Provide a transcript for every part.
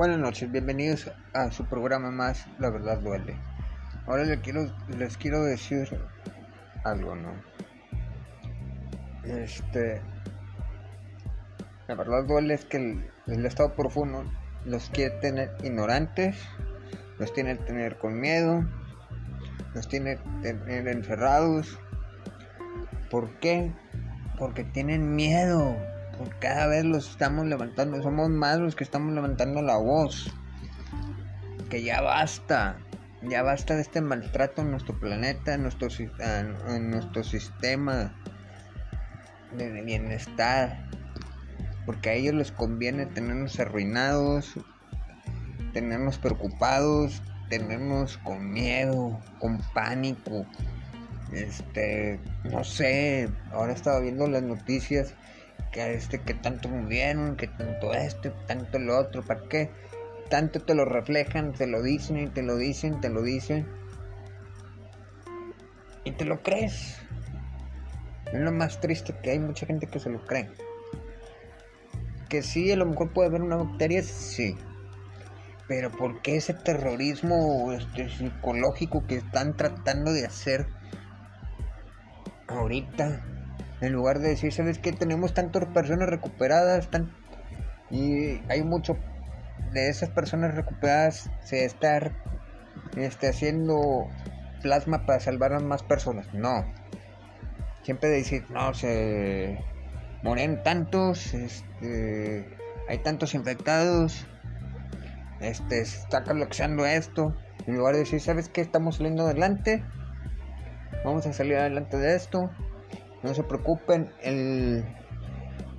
Buenas noches, bienvenidos a su programa más La Verdad Duele. Ahora les quiero, les quiero decir algo, ¿no? Este. La verdad duele es que el, el estado profundo los quiere tener ignorantes, los tiene tener con miedo, los tiene tener encerrados. ¿Por qué? Porque tienen miedo cada vez los estamos levantando, somos más los que estamos levantando la voz. Que ya basta, ya basta de este maltrato en nuestro planeta, en nuestro, en nuestro sistema de bienestar. Porque a ellos les conviene tenernos arruinados, tenernos preocupados, tenernos con miedo, con pánico. Este, no sé, ahora estaba viendo las noticias que este que tanto murieron, que tanto esto, tanto lo otro, ¿para qué? Tanto te lo reflejan, te lo dicen y te lo dicen, te lo dicen. Y te lo crees. Es lo más triste que hay mucha gente que se lo cree. Que sí, a lo mejor puede haber una bacteria, sí. Pero ¿por qué ese terrorismo este, psicológico que están tratando de hacer ahorita? En lugar de decir, ¿sabes qué? Tenemos tantas personas recuperadas y hay mucho de esas personas recuperadas se está este, haciendo plasma para salvar a más personas. No. Siempre decir, no, se mueren tantos, este, hay tantos infectados, este, se está colapsando esto. En lugar de decir, ¿sabes qué? Estamos saliendo adelante. Vamos a salir adelante de esto. No se preocupen, el,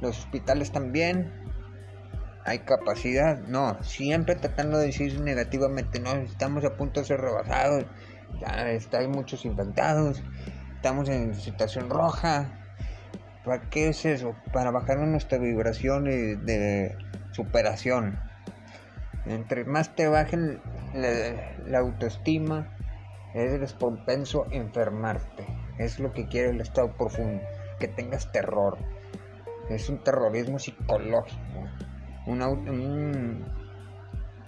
los hospitales también. Hay capacidad, no, siempre tratando de decir negativamente, no, estamos a punto de ser rebasados, ya está, hay muchos inventados, estamos en situación roja. ¿Para qué es eso? Para bajar nuestra vibración de, superación. Entre más te bajen la, autoestima, eres propenso a enfermarte. Es lo que quiere el estado profundo, que tengas terror. Es un terrorismo psicológico, un, un,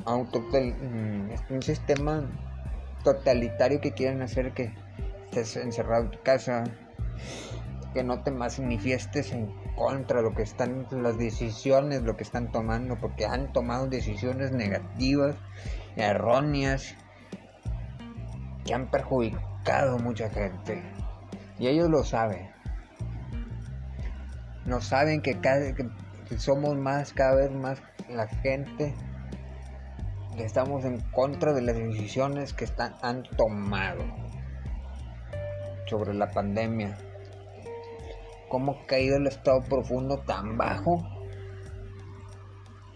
auto, mm, un sistema totalitario que quieren hacer que estés encerrado en tu casa, que no te manifiestes en contra de lo que están las decisiones, lo que están tomando, porque han tomado decisiones negativas, erróneas, que han perjudicado a mucha gente. Y ellos lo saben. No saben que, cada, que somos más, cada vez más la gente estamos en contra de las decisiones que están, han tomado sobre la pandemia. ¿Cómo ha caído el estado profundo tan bajo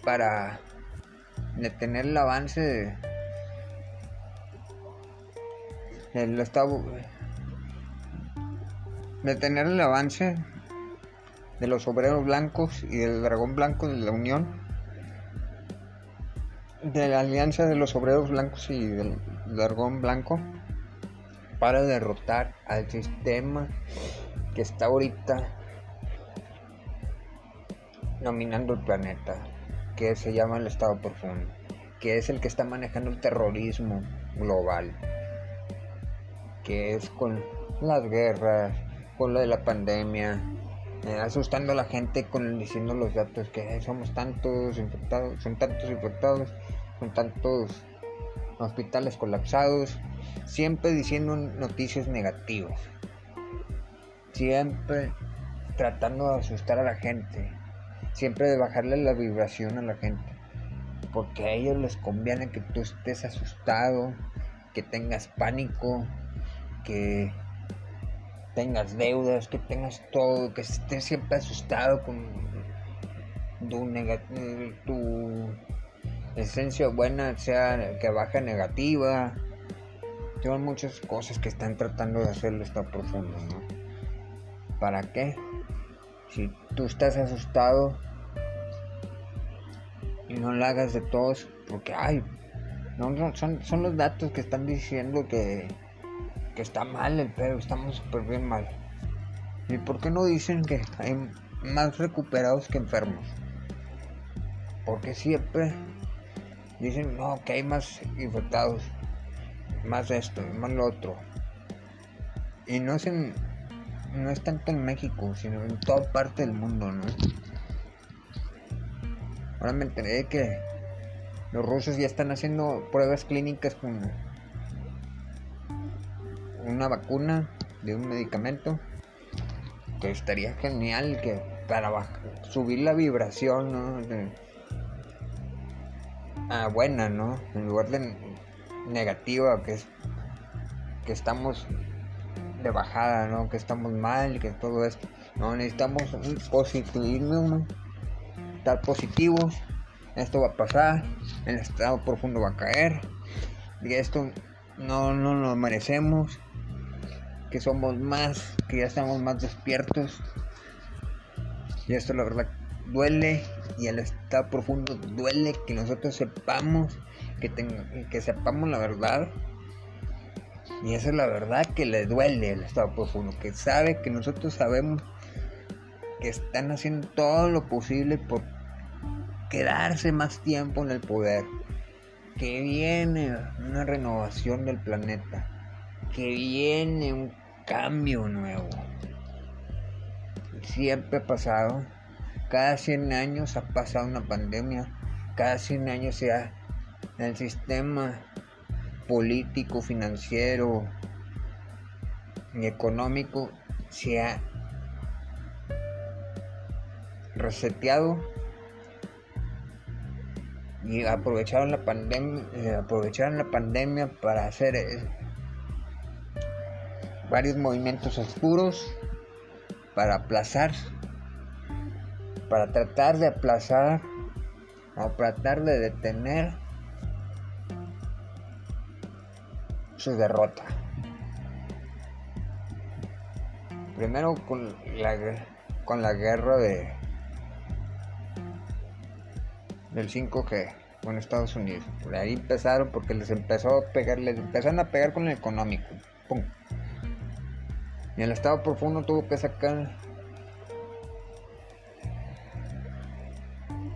para detener el avance de, el estado detener el avance de los obreros blancos y del dragón blanco de la Unión, de la alianza de los obreros blancos y del dragón blanco, para derrotar al sistema que está ahorita dominando el planeta, que se llama el Estado Profundo, que es el que está manejando el terrorismo global, que es con las guerras, con lo de la pandemia, eh, asustando a la gente con diciendo los datos que somos tantos infectados, son tantos infectados, son tantos hospitales colapsados, siempre diciendo noticias negativas, siempre tratando de asustar a la gente, siempre de bajarle la vibración a la gente, porque a ellos les conviene que tú estés asustado, que tengas pánico, que tengas deudas, que tengas todo, que estés siempre asustado con tu, tu esencia buena sea que baja negativa. Son muchas cosas que están tratando de hacerlo está profundo, ¿no? ¿Para qué? Si tú estás asustado y no lo hagas de todos, porque ay, no, son, son los datos que están diciendo que que está mal el pedo, estamos súper bien mal. ¿Y por qué no dicen que hay más recuperados que enfermos? Porque siempre dicen, no, que hay más infectados, más esto, más lo otro. Y no es, no es tanto en México, sino en toda parte del mundo, ¿no? Ahora me enteré que los rusos ya están haciendo pruebas clínicas con una vacuna de un medicamento que estaría genial que para subir la vibración ¿no? ah, buena no en lugar de negativa que es que estamos de bajada no que estamos mal que todo esto. No necesitamos un positivismo estar positivos. Esto va a pasar el estado profundo va a caer y esto no, no lo merecemos que somos más, que ya estamos más despiertos. Y esto la verdad duele y al estado profundo duele que nosotros sepamos, que, que sepamos la verdad. Y esa es la verdad que le duele al estado profundo, que sabe que nosotros sabemos que están haciendo todo lo posible por quedarse más tiempo en el poder. Que viene una renovación del planeta que viene un cambio nuevo. Siempre ha pasado. Cada 100 años ha pasado una pandemia. Cada 100 años se ha, el sistema político, financiero y económico se ha reseteado y aprovecharon la pandemia eh, aprovecharon la pandemia para hacer varios movimientos oscuros para aplazar, para tratar de aplazar o tratar de detener su derrota. Primero con la, con la guerra de del 5G con Estados Unidos. Por ahí empezaron porque les empezó a pegar, les empezaron a pegar con el económico. Y el estado profundo tuvo que sacar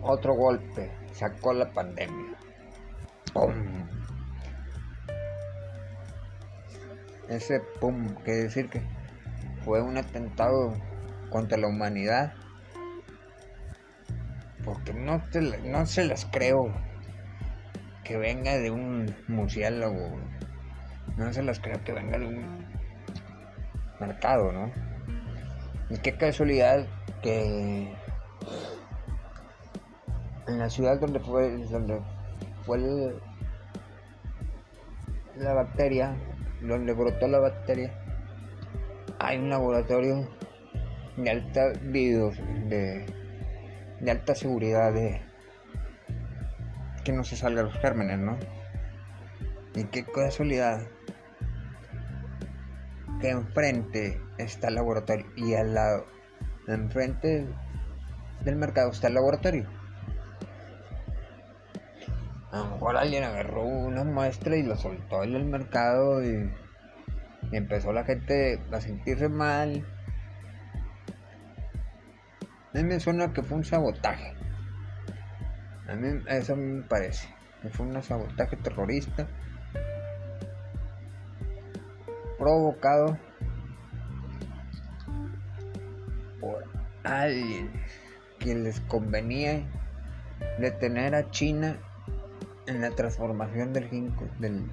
otro golpe. Sacó la pandemia. ¡Pum! Ese pum quiere decir que fue un atentado contra la humanidad. Porque no, no se las creo que venga de un murciélago. No se las creo que venga de un mercado, ¿no? Y qué casualidad que en la ciudad donde fue, donde fue la bacteria, donde brotó la bacteria, hay un laboratorio de alta de, de alta seguridad de que no se salgan los gérmenes, ¿no? Y qué casualidad enfrente está el laboratorio y al lado, enfrente del mercado está el laboratorio. A lo mejor alguien agarró una muestra y lo soltó en el mercado y, empezó la gente a sentirse mal. A mí me suena que fue un sabotaje. A mí eso me parece. Que fue un sabotaje terrorista provocado por alguien que les convenía detener a China en la transformación del, del,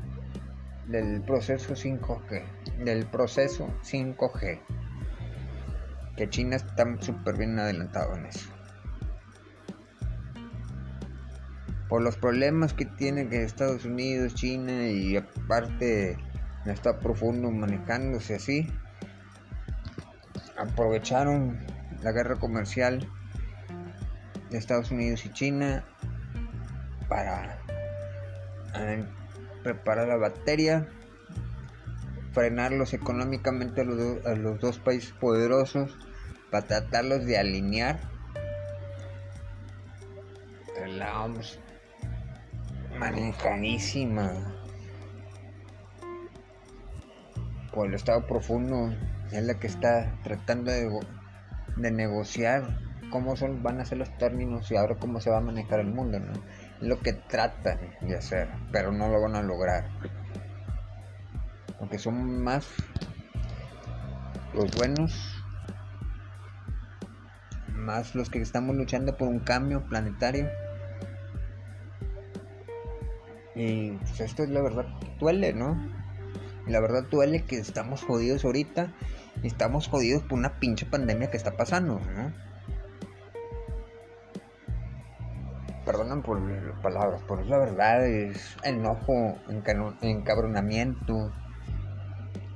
del proceso 5G, del proceso 5G, que China está súper bien adelantado en eso. Por los problemas que tiene que Estados Unidos, China y aparte está profundo manejándose así. Aprovecharon la guerra comercial de Estados Unidos y China para eh, preparar la bacteria, frenarlos económicamente a los, a los dos países poderosos, para tratarlos de alinear. La OMS manejadísima por el estado profundo es la que está tratando de, negociar cómo son, van a ser los términos y ahora cómo se va a manejar el mundo, ¿no? lo que tratan de hacer, pero no lo van a lograr. Porque son más los buenos, más los que estamos luchando por un cambio planetario. Y pues esto es la verdad, duele, ¿no? La verdad duele que estamos jodidos ahorita. Estamos jodidos por una pinche pandemia que está pasando, ¿no? perdonan por las palabras, pero es la verdad, es enojo, encabronamiento,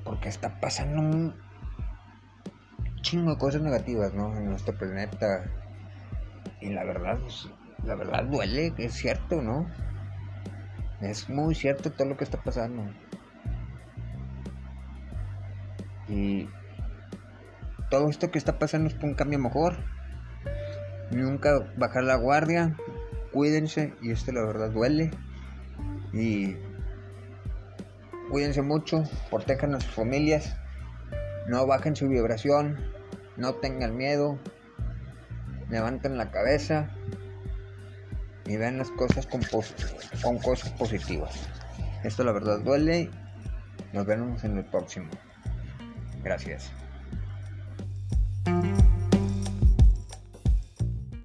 porque está pasando un chingo de cosas negativas, ¿no? En nuestro planeta. Y la verdad, pues, la verdad duele, es cierto, ¿no? Es muy cierto todo lo que está pasando. Y todo esto que está pasando es por un cambio mejor. Nunca bajar la guardia, cuídense y esto la verdad duele. Y cuídense mucho, protejan a sus familias, no bajen su vibración, no tengan miedo, levanten la cabeza y vean las cosas con, con cosas positivas. Esto la verdad duele. Nos vemos en el próximo. Gracias.